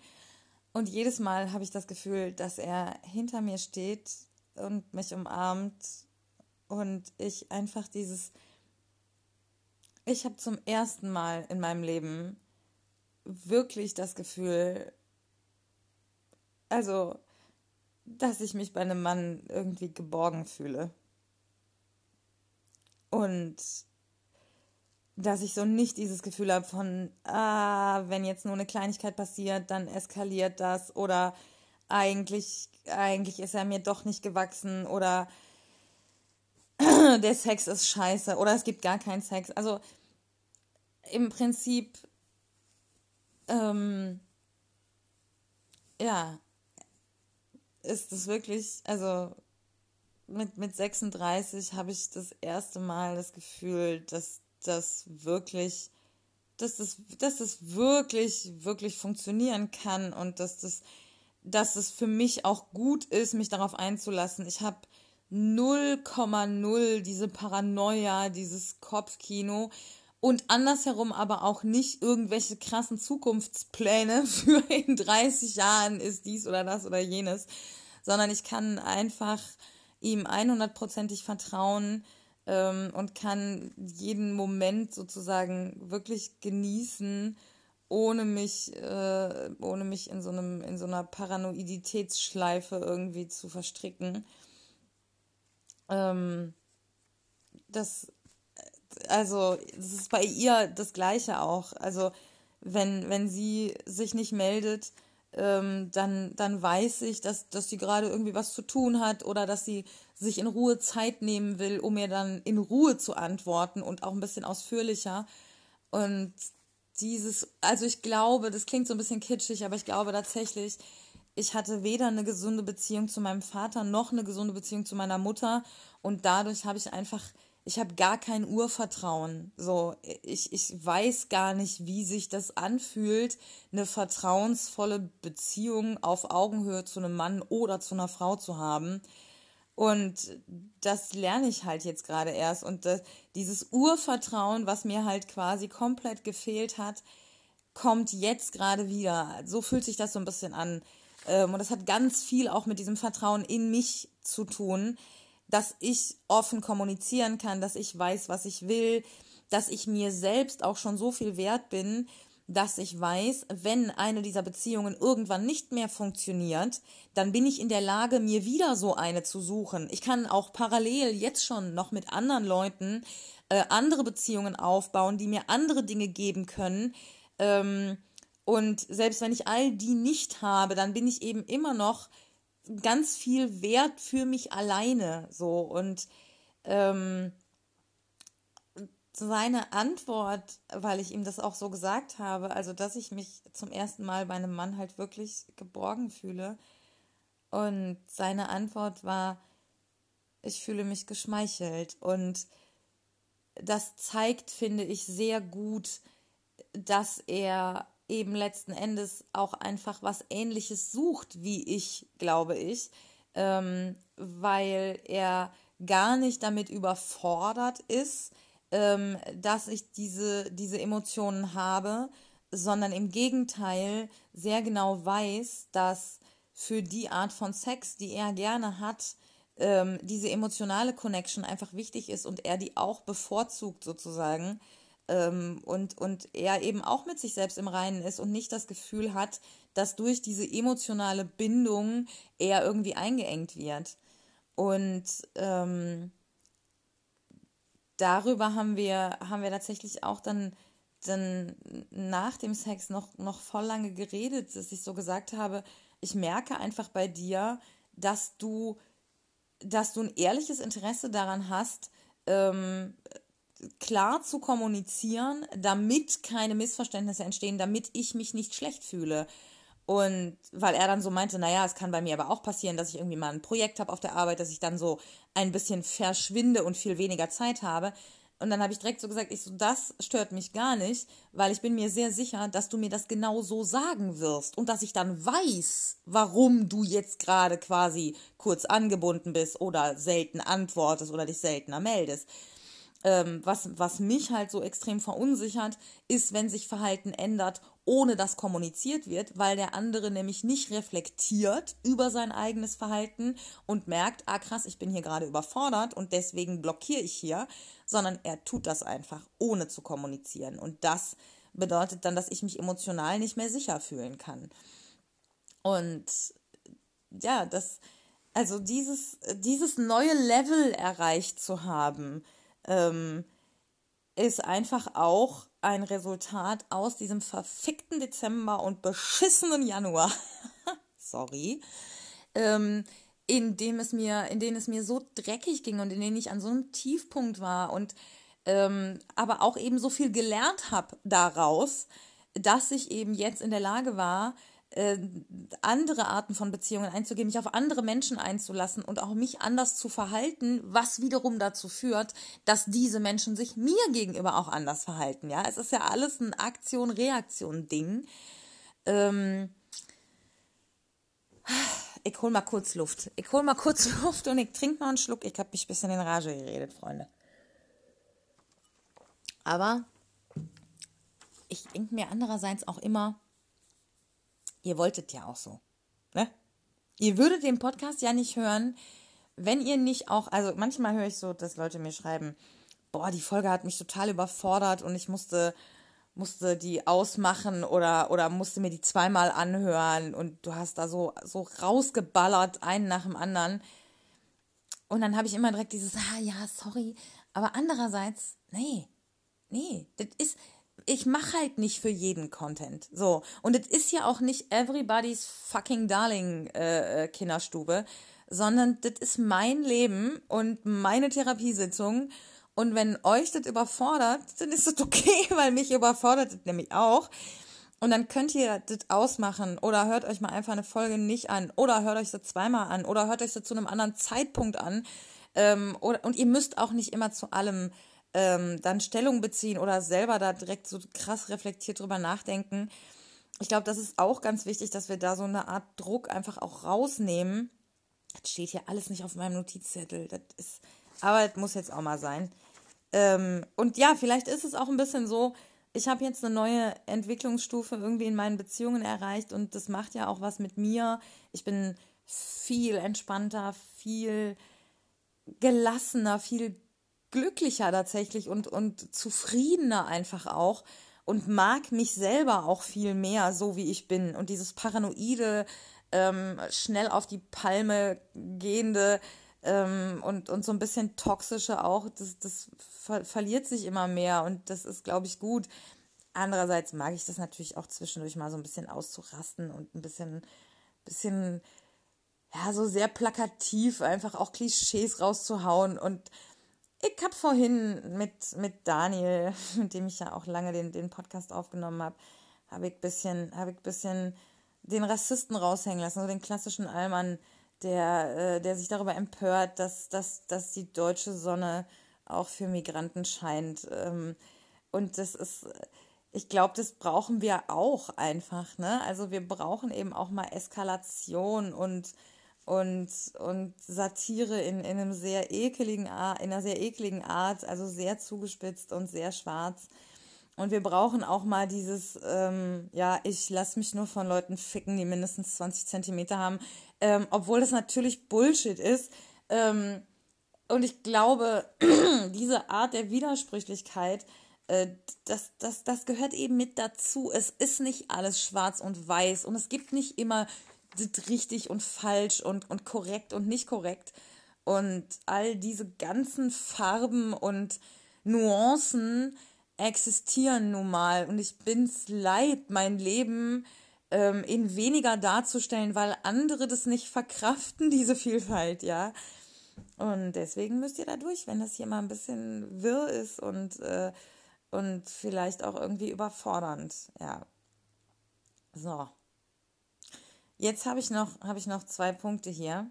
Und jedes Mal habe ich das Gefühl, dass er hinter mir steht und mich umarmt und ich einfach dieses, ich habe zum ersten Mal in meinem Leben wirklich das Gefühl, also, dass ich mich bei einem Mann irgendwie geborgen fühle. Und dass ich so nicht dieses Gefühl habe von, ah, wenn jetzt nur eine Kleinigkeit passiert, dann eskaliert das oder eigentlich, eigentlich ist er mir doch nicht gewachsen oder (clears throat) der Sex ist scheiße oder es gibt gar keinen Sex. Also im Prinzip, ähm, ja, ist es wirklich, also mit, mit 36 habe ich das erste Mal das Gefühl, dass das wirklich, dass das, dass das wirklich, wirklich funktionieren kann und dass das, dass es für mich auch gut ist, mich darauf einzulassen. Ich habe 0,0 diese Paranoia, dieses Kopfkino und andersherum aber auch nicht irgendwelche krassen Zukunftspläne (laughs) für in 30 Jahren ist dies oder das oder jenes, sondern ich kann einfach ihm 100%ig vertrauen, ähm, und kann jeden Moment sozusagen wirklich genießen, ohne mich, äh, ohne mich in so einem, in so einer Paranoiditätsschleife irgendwie zu verstricken. Ähm, das, also, das ist bei ihr das Gleiche auch. Also, wenn, wenn sie sich nicht meldet, ähm, dann, dann weiß ich, dass, dass sie gerade irgendwie was zu tun hat oder dass sie sich in Ruhe Zeit nehmen will, um mir dann in Ruhe zu antworten und auch ein bisschen ausführlicher. Und dieses, also ich glaube, das klingt so ein bisschen kitschig, aber ich glaube tatsächlich, ich hatte weder eine gesunde Beziehung zu meinem Vater noch eine gesunde Beziehung zu meiner Mutter und dadurch habe ich einfach ich habe gar kein Urvertrauen. So, ich, ich weiß gar nicht, wie sich das anfühlt, eine vertrauensvolle Beziehung auf Augenhöhe zu einem Mann oder zu einer Frau zu haben. Und das lerne ich halt jetzt gerade erst. Und das, dieses Urvertrauen, was mir halt quasi komplett gefehlt hat, kommt jetzt gerade wieder. So fühlt sich das so ein bisschen an. Ähm, und das hat ganz viel auch mit diesem Vertrauen in mich zu tun dass ich offen kommunizieren kann, dass ich weiß, was ich will, dass ich mir selbst auch schon so viel wert bin, dass ich weiß, wenn eine dieser Beziehungen irgendwann nicht mehr funktioniert, dann bin ich in der Lage, mir wieder so eine zu suchen. Ich kann auch parallel jetzt schon noch mit anderen Leuten äh, andere Beziehungen aufbauen, die mir andere Dinge geben können. Ähm, und selbst wenn ich all die nicht habe, dann bin ich eben immer noch ganz viel Wert für mich alleine so. Und ähm, seine Antwort, weil ich ihm das auch so gesagt habe, also dass ich mich zum ersten Mal bei einem Mann halt wirklich geborgen fühle. Und seine Antwort war, ich fühle mich geschmeichelt. Und das zeigt, finde ich, sehr gut, dass er eben letzten Endes auch einfach was Ähnliches sucht wie ich, glaube ich, ähm, weil er gar nicht damit überfordert ist, ähm, dass ich diese, diese Emotionen habe, sondern im Gegenteil sehr genau weiß, dass für die Art von Sex, die er gerne hat, ähm, diese emotionale Connection einfach wichtig ist und er die auch bevorzugt sozusagen ähm, und, und er eben auch mit sich selbst im Reinen ist und nicht das Gefühl hat, dass durch diese emotionale Bindung er irgendwie eingeengt wird. Und ähm, darüber haben wir, haben wir tatsächlich auch dann, dann nach dem Sex noch, noch voll lange geredet, dass ich so gesagt habe, ich merke einfach bei dir, dass du, dass du ein ehrliches Interesse daran hast, ähm, klar zu kommunizieren, damit keine Missverständnisse entstehen, damit ich mich nicht schlecht fühle. Und weil er dann so meinte, naja, es kann bei mir aber auch passieren, dass ich irgendwie mal ein Projekt habe auf der Arbeit, dass ich dann so ein bisschen verschwinde und viel weniger Zeit habe. Und dann habe ich direkt so gesagt, ich so, das stört mich gar nicht, weil ich bin mir sehr sicher, dass du mir das genau so sagen wirst und dass ich dann weiß, warum du jetzt gerade quasi kurz angebunden bist oder selten antwortest oder dich seltener meldest. Ähm, was, was mich halt so extrem verunsichert, ist, wenn sich Verhalten ändert, ohne dass kommuniziert wird, weil der andere nämlich nicht reflektiert über sein eigenes Verhalten und merkt, ah krass, ich bin hier gerade überfordert und deswegen blockiere ich hier, sondern er tut das einfach, ohne zu kommunizieren. Und das bedeutet dann, dass ich mich emotional nicht mehr sicher fühlen kann. Und ja, das, also dieses, dieses neue Level erreicht zu haben, ähm, ist einfach auch ein Resultat aus diesem verfickten Dezember und beschissenen Januar. (laughs) Sorry. Ähm, in dem es mir, in denen es mir so dreckig ging und in denen ich an so einem Tiefpunkt war und ähm, aber auch eben so viel gelernt habe daraus, dass ich eben jetzt in der Lage war, äh, andere Arten von Beziehungen einzugehen, mich auf andere Menschen einzulassen und auch mich anders zu verhalten, was wiederum dazu führt, dass diese Menschen sich mir gegenüber auch anders verhalten. Ja, es ist ja alles ein Aktion-Reaktion-Ding. Ähm ich hol mal kurz Luft. Ich hol mal kurz (laughs) Luft und ich trinke mal einen Schluck. Ich habe mich ein bisschen in Rage geredet, Freunde. Aber ich denke mir andererseits auch immer, ihr wolltet ja auch so. Ne? Ihr würdet den Podcast ja nicht hören, wenn ihr nicht auch, also manchmal höre ich so, dass Leute mir schreiben, boah, die Folge hat mich total überfordert und ich musste, musste die ausmachen oder, oder musste mir die zweimal anhören und du hast da so, so rausgeballert, einen nach dem anderen. Und dann habe ich immer direkt dieses, ah ja, sorry. Aber andererseits, nee, nee, das ist, ich mache halt nicht für jeden Content. So. Und es ist ja auch nicht everybody's fucking darling äh, äh, Kinderstube, sondern das ist mein Leben und meine Therapiesitzung. Und wenn euch das überfordert, dann ist das okay, (laughs) weil mich überfordert das nämlich auch. Und dann könnt ihr das ausmachen oder hört euch mal einfach eine Folge nicht an oder hört euch sie zweimal an oder hört euch sie zu einem anderen Zeitpunkt an. Ähm, oder, und ihr müsst auch nicht immer zu allem ähm, dann Stellung beziehen oder selber da direkt so krass reflektiert drüber nachdenken. Ich glaube, das ist auch ganz wichtig, dass wir da so eine Art Druck einfach auch rausnehmen. Das steht hier alles nicht auf meinem Notizzettel. Das ist, aber das muss jetzt auch mal sein. Ähm, und ja, vielleicht ist es auch ein bisschen so, ich habe jetzt eine neue Entwicklungsstufe irgendwie in meinen Beziehungen erreicht und das macht ja auch was mit mir. Ich bin viel entspannter, viel gelassener, viel glücklicher tatsächlich und, und zufriedener einfach auch und mag mich selber auch viel mehr, so wie ich bin. Und dieses paranoide, ähm, schnell auf die Palme gehende ähm, und, und so ein bisschen toxische auch, das, das ver verliert sich immer mehr und das ist, glaube ich, gut. Andererseits mag ich das natürlich auch zwischendurch mal so ein bisschen auszurasten und ein bisschen, bisschen, ja, so sehr plakativ einfach auch Klischees rauszuhauen und ich habe vorhin mit, mit Daniel, (laughs) mit dem ich ja auch lange den, den Podcast aufgenommen habe, habe ich bisschen, habe ich bisschen den Rassisten raushängen lassen, so den klassischen Allmann, der, äh, der sich darüber empört, dass, dass, dass die deutsche Sonne auch für Migranten scheint. Ähm, und das ist, ich glaube, das brauchen wir auch einfach, ne? Also wir brauchen eben auch mal Eskalation und und, und Satire in, in einem sehr ekeligen Art, in einer sehr ekligen Art, also sehr zugespitzt und sehr schwarz. Und wir brauchen auch mal dieses, ähm, ja, ich lasse mich nur von Leuten ficken, die mindestens 20 Zentimeter haben, ähm, obwohl das natürlich Bullshit ist. Ähm, und ich glaube, (clears throat) diese Art der Widersprüchlichkeit, äh, das, das, das gehört eben mit dazu. Es ist nicht alles schwarz und weiß und es gibt nicht immer richtig und falsch und, und korrekt und nicht korrekt. Und all diese ganzen Farben und Nuancen existieren nun mal. Und ich bin's leid, mein Leben ähm, in weniger darzustellen, weil andere das nicht verkraften, (laughs) diese Vielfalt, ja. Und deswegen müsst ihr da durch, wenn das hier mal ein bisschen wirr ist und, äh, und vielleicht auch irgendwie überfordernd, ja. So. Jetzt habe ich, noch, hab ich noch zwei Punkte hier.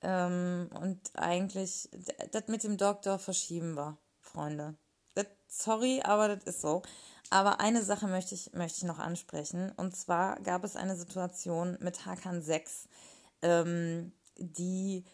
Ähm, und eigentlich, das mit dem Doktor verschieben wir, Freunde. Das, sorry, aber das ist so. Aber eine Sache möchte ich, möchte ich noch ansprechen. Und zwar gab es eine Situation mit Hakan 6, ähm, die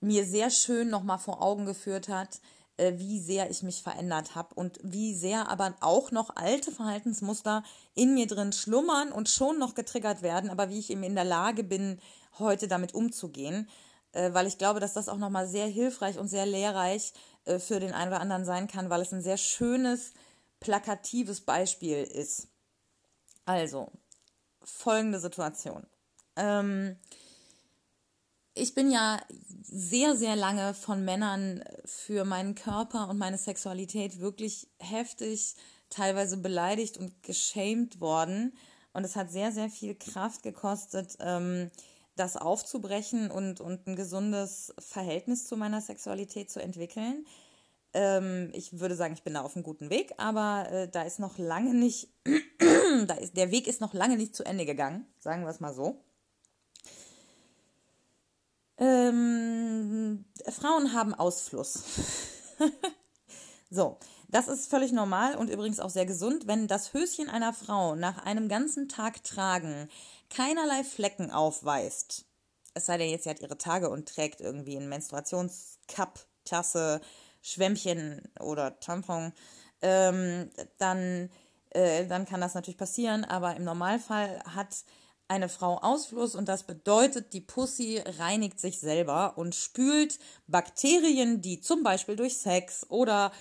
mir sehr schön nochmal vor Augen geführt hat, wie sehr ich mich verändert habe und wie sehr aber auch noch alte Verhaltensmuster in mir drin schlummern und schon noch getriggert werden, aber wie ich eben in der Lage bin, heute damit umzugehen, äh, weil ich glaube, dass das auch nochmal sehr hilfreich und sehr lehrreich äh, für den einen oder anderen sein kann, weil es ein sehr schönes, plakatives Beispiel ist. Also, folgende Situation. Ähm, ich bin ja sehr, sehr lange von Männern für meinen Körper und meine Sexualität wirklich heftig, teilweise beleidigt und geschämt worden. Und es hat sehr, sehr viel Kraft gekostet, ähm, das aufzubrechen und, und ein gesundes Verhältnis zu meiner Sexualität zu entwickeln. Ähm, ich würde sagen, ich bin da auf einem guten Weg, aber äh, da ist noch lange nicht, (clears throat) da ist, der Weg ist noch lange nicht zu Ende gegangen, sagen wir es mal so. Ähm, Frauen haben Ausfluss. (laughs) so, das ist völlig normal und übrigens auch sehr gesund, wenn das Höschen einer Frau nach einem ganzen Tag tragen keinerlei Flecken aufweist. Es sei denn jetzt, sie hat ihre Tage und trägt irgendwie einen Menstruationscup, Tasse, Schwämmchen oder Tampon, ähm, dann, äh, dann kann das natürlich passieren, aber im Normalfall hat eine Frau Ausfluss und das bedeutet, die Pussy reinigt sich selber und spült Bakterien, die zum Beispiel durch Sex oder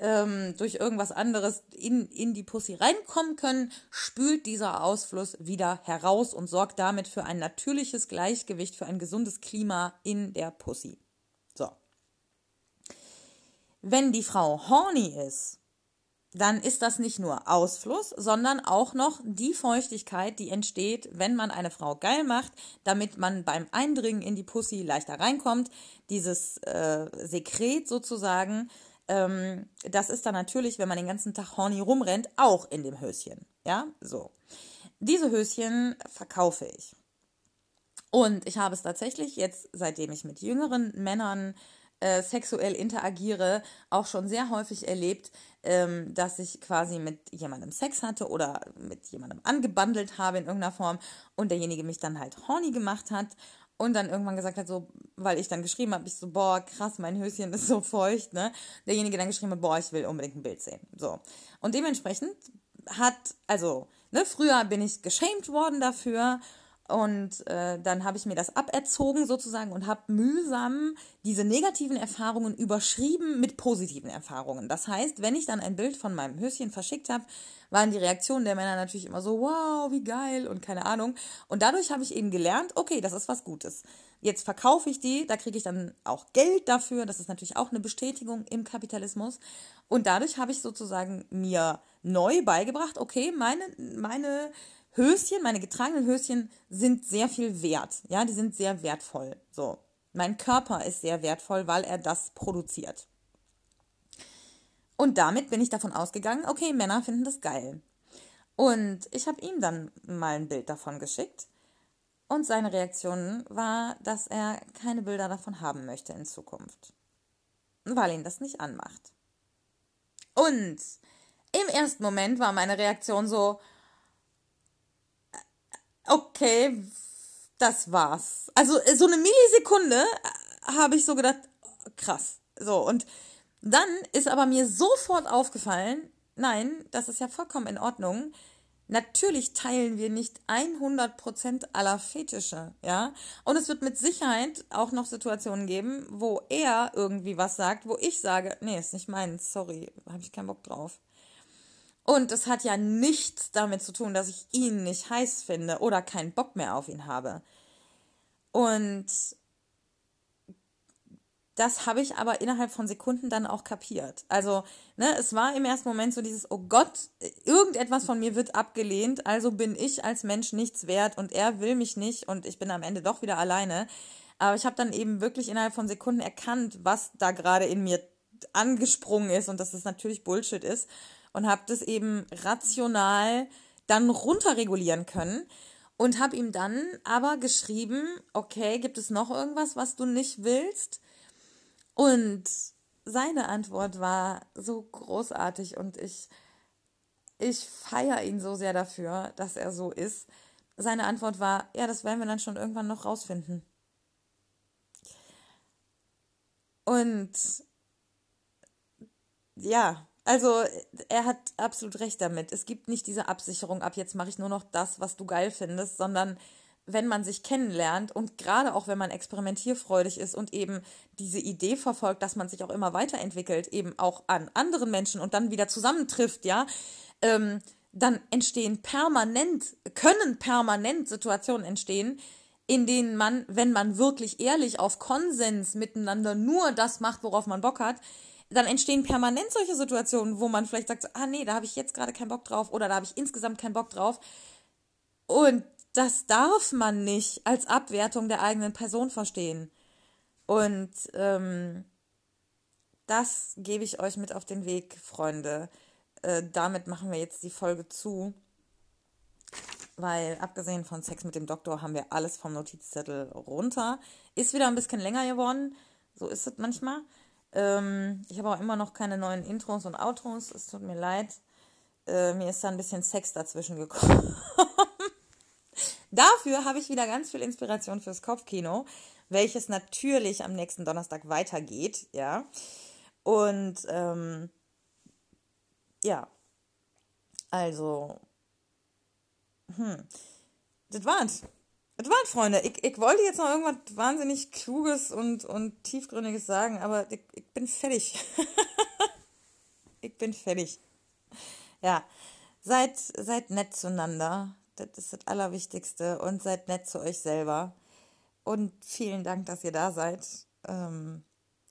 ähm, durch irgendwas anderes in, in die Pussy reinkommen können, spült dieser Ausfluss wieder heraus und sorgt damit für ein natürliches Gleichgewicht, für ein gesundes Klima in der Pussy. So. Wenn die Frau horny ist, dann ist das nicht nur Ausfluss, sondern auch noch die Feuchtigkeit, die entsteht, wenn man eine Frau geil macht, damit man beim Eindringen in die Pussy leichter reinkommt. Dieses äh, Sekret sozusagen, ähm, das ist dann natürlich, wenn man den ganzen Tag horny rumrennt, auch in dem Höschen. Ja, so. Diese Höschen verkaufe ich. Und ich habe es tatsächlich jetzt, seitdem ich mit jüngeren Männern äh, sexuell interagiere, auch schon sehr häufig erlebt, ähm, dass ich quasi mit jemandem Sex hatte oder mit jemandem angebandelt habe in irgendeiner Form und derjenige mich dann halt horny gemacht hat und dann irgendwann gesagt hat, so, weil ich dann geschrieben habe, ich so, boah, krass, mein Höschen ist so feucht, ne? Derjenige dann geschrieben hat, boah, ich will unbedingt ein Bild sehen. So. Und dementsprechend hat, also, ne, früher bin ich geschämt worden dafür und äh, dann habe ich mir das aberzogen sozusagen und habe mühsam diese negativen Erfahrungen überschrieben mit positiven Erfahrungen. Das heißt, wenn ich dann ein Bild von meinem Höschen verschickt habe, waren die Reaktionen der Männer natürlich immer so, wow, wie geil und keine Ahnung. Und dadurch habe ich eben gelernt, okay, das ist was Gutes. Jetzt verkaufe ich die, da kriege ich dann auch Geld dafür. Das ist natürlich auch eine Bestätigung im Kapitalismus. Und dadurch habe ich sozusagen mir neu beigebracht, okay, meine, meine Höschen, meine getragenen Höschen sind sehr viel wert. Ja, die sind sehr wertvoll. So. Mein Körper ist sehr wertvoll, weil er das produziert. Und damit bin ich davon ausgegangen, okay, Männer finden das geil. Und ich habe ihm dann mal ein Bild davon geschickt. Und seine Reaktion war, dass er keine Bilder davon haben möchte in Zukunft. Weil ihn das nicht anmacht. Und im ersten Moment war meine Reaktion so, okay, das war's. Also so eine Millisekunde äh, habe ich so gedacht, krass. So, und dann ist aber mir sofort aufgefallen, nein, das ist ja vollkommen in Ordnung. Natürlich teilen wir nicht 100% aller Fetische, ja. Und es wird mit Sicherheit auch noch Situationen geben, wo er irgendwie was sagt, wo ich sage, nee, ist nicht meins, sorry, habe ich keinen Bock drauf. Und es hat ja nichts damit zu tun, dass ich ihn nicht heiß finde oder keinen Bock mehr auf ihn habe. Und das habe ich aber innerhalb von Sekunden dann auch kapiert. Also, ne, es war im ersten Moment so dieses, oh Gott, irgendetwas von mir wird abgelehnt, also bin ich als Mensch nichts wert und er will mich nicht und ich bin am Ende doch wieder alleine. Aber ich habe dann eben wirklich innerhalb von Sekunden erkannt, was da gerade in mir angesprungen ist und dass es das natürlich Bullshit ist und habe das eben rational dann runterregulieren können und habe ihm dann aber geschrieben, okay, gibt es noch irgendwas, was du nicht willst? Und seine Antwort war so großartig und ich, ich feiere ihn so sehr dafür, dass er so ist. Seine Antwort war, ja, das werden wir dann schon irgendwann noch rausfinden. Und ja, also er hat absolut recht damit. Es gibt nicht diese Absicherung ab, jetzt mache ich nur noch das, was du geil findest, sondern wenn man sich kennenlernt und gerade auch wenn man experimentierfreudig ist und eben diese Idee verfolgt, dass man sich auch immer weiterentwickelt, eben auch an anderen Menschen und dann wieder zusammentrifft, ja, ähm, dann entstehen permanent, können permanent Situationen entstehen, in denen man, wenn man wirklich ehrlich auf Konsens miteinander nur das macht, worauf man Bock hat, dann entstehen permanent solche Situationen, wo man vielleicht sagt, ah nee, da habe ich jetzt gerade keinen Bock drauf oder da habe ich insgesamt keinen Bock drauf. Und das darf man nicht als Abwertung der eigenen Person verstehen. Und ähm, das gebe ich euch mit auf den Weg, Freunde. Äh, damit machen wir jetzt die Folge zu. Weil abgesehen von Sex mit dem Doktor haben wir alles vom Notizzettel runter. Ist wieder ein bisschen länger geworden. So ist es manchmal. Ähm, ich habe auch immer noch keine neuen Intros und Outros. Es tut mir leid. Äh, mir ist da ein bisschen Sex dazwischen gekommen. (laughs) Dafür habe ich wieder ganz viel Inspiration fürs Kopfkino, welches natürlich am nächsten Donnerstag weitergeht, ja. Und ähm, ja, also, hm, das war's. Das war's, Freunde. Ich, ich wollte jetzt noch irgendwas wahnsinnig Kluges und, und Tiefgründiges sagen, aber ich, ich bin fertig. (laughs) ich bin fertig. Ja, seid, seid nett zueinander. Das ist das Allerwichtigste. Und seid nett zu euch selber. Und vielen Dank, dass ihr da seid. Ähm,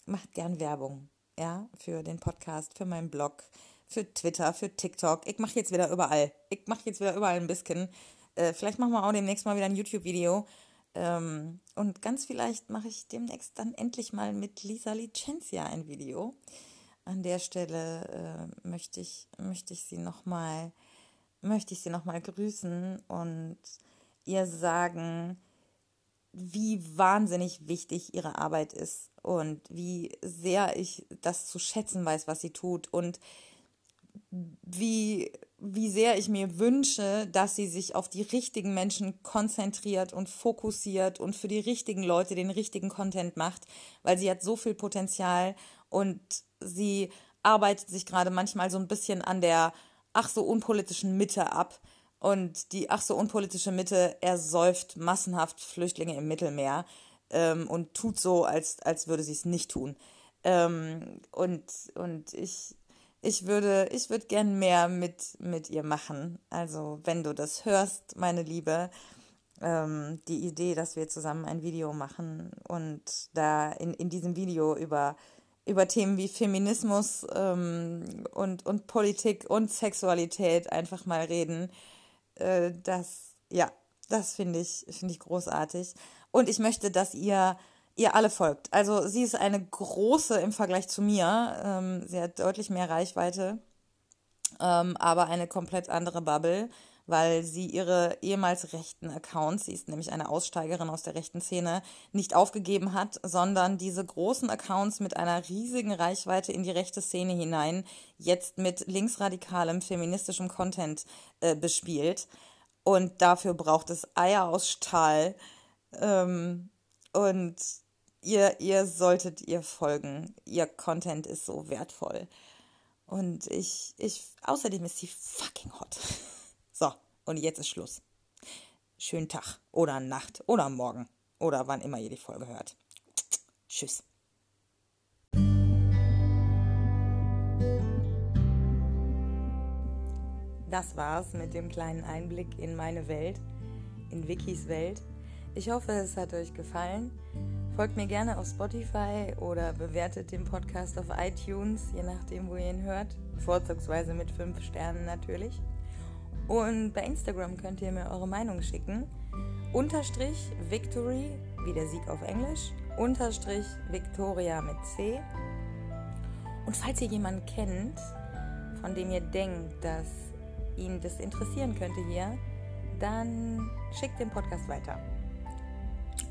macht gern Werbung, ja, für den Podcast, für meinen Blog, für Twitter, für TikTok. Ich mache jetzt wieder überall. Ich mache jetzt wieder überall ein bisschen. Äh, vielleicht machen wir auch demnächst mal wieder ein YouTube-Video. Ähm, und ganz vielleicht mache ich demnächst dann endlich mal mit Lisa Licencia ein Video. An der Stelle äh, möchte ich, möchte ich sie nochmal möchte ich sie nochmal grüßen und ihr sagen, wie wahnsinnig wichtig ihre Arbeit ist und wie sehr ich das zu schätzen weiß, was sie tut und wie, wie sehr ich mir wünsche, dass sie sich auf die richtigen Menschen konzentriert und fokussiert und für die richtigen Leute den richtigen Content macht, weil sie hat so viel Potenzial und sie arbeitet sich gerade manchmal so ein bisschen an der ach so unpolitischen Mitte ab. Und die ach so unpolitische Mitte ersäuft massenhaft Flüchtlinge im Mittelmeer ähm, und tut so, als, als würde sie es nicht tun. Ähm, und, und ich, ich würde, ich würde gern mehr mit, mit ihr machen. Also, wenn du das hörst, meine Liebe, ähm, die Idee, dass wir zusammen ein Video machen und da in, in diesem Video über über Themen wie Feminismus ähm, und, und Politik und Sexualität einfach mal reden. Äh, das, ja, das finde ich, finde ich großartig. Und ich möchte, dass ihr ihr alle folgt. Also sie ist eine große im Vergleich zu mir. Ähm, sie hat deutlich mehr Reichweite, ähm, aber eine komplett andere Bubble weil sie ihre ehemals rechten Accounts, sie ist nämlich eine Aussteigerin aus der rechten Szene, nicht aufgegeben hat, sondern diese großen Accounts mit einer riesigen Reichweite in die rechte Szene hinein jetzt mit linksradikalem feministischem Content äh, bespielt. Und dafür braucht es Eier aus Stahl. Ähm, und ihr, ihr solltet ihr folgen. Ihr Content ist so wertvoll. Und ich, ich, außerdem ist sie fucking hot. (laughs) So, und jetzt ist Schluss. Schönen Tag oder Nacht oder Morgen oder wann immer ihr die Folge hört. Tschüss. Das war's mit dem kleinen Einblick in meine Welt, in Wikis Welt. Ich hoffe, es hat euch gefallen. Folgt mir gerne auf Spotify oder bewertet den Podcast auf iTunes, je nachdem, wo ihr ihn hört. Vorzugsweise mit 5 Sternen natürlich. Und bei Instagram könnt ihr mir eure Meinung schicken. Unterstrich Victory, wie der Sieg auf Englisch. Unterstrich Victoria mit C. Und falls ihr jemanden kennt, von dem ihr denkt, dass ihn das interessieren könnte hier, dann schickt den Podcast weiter.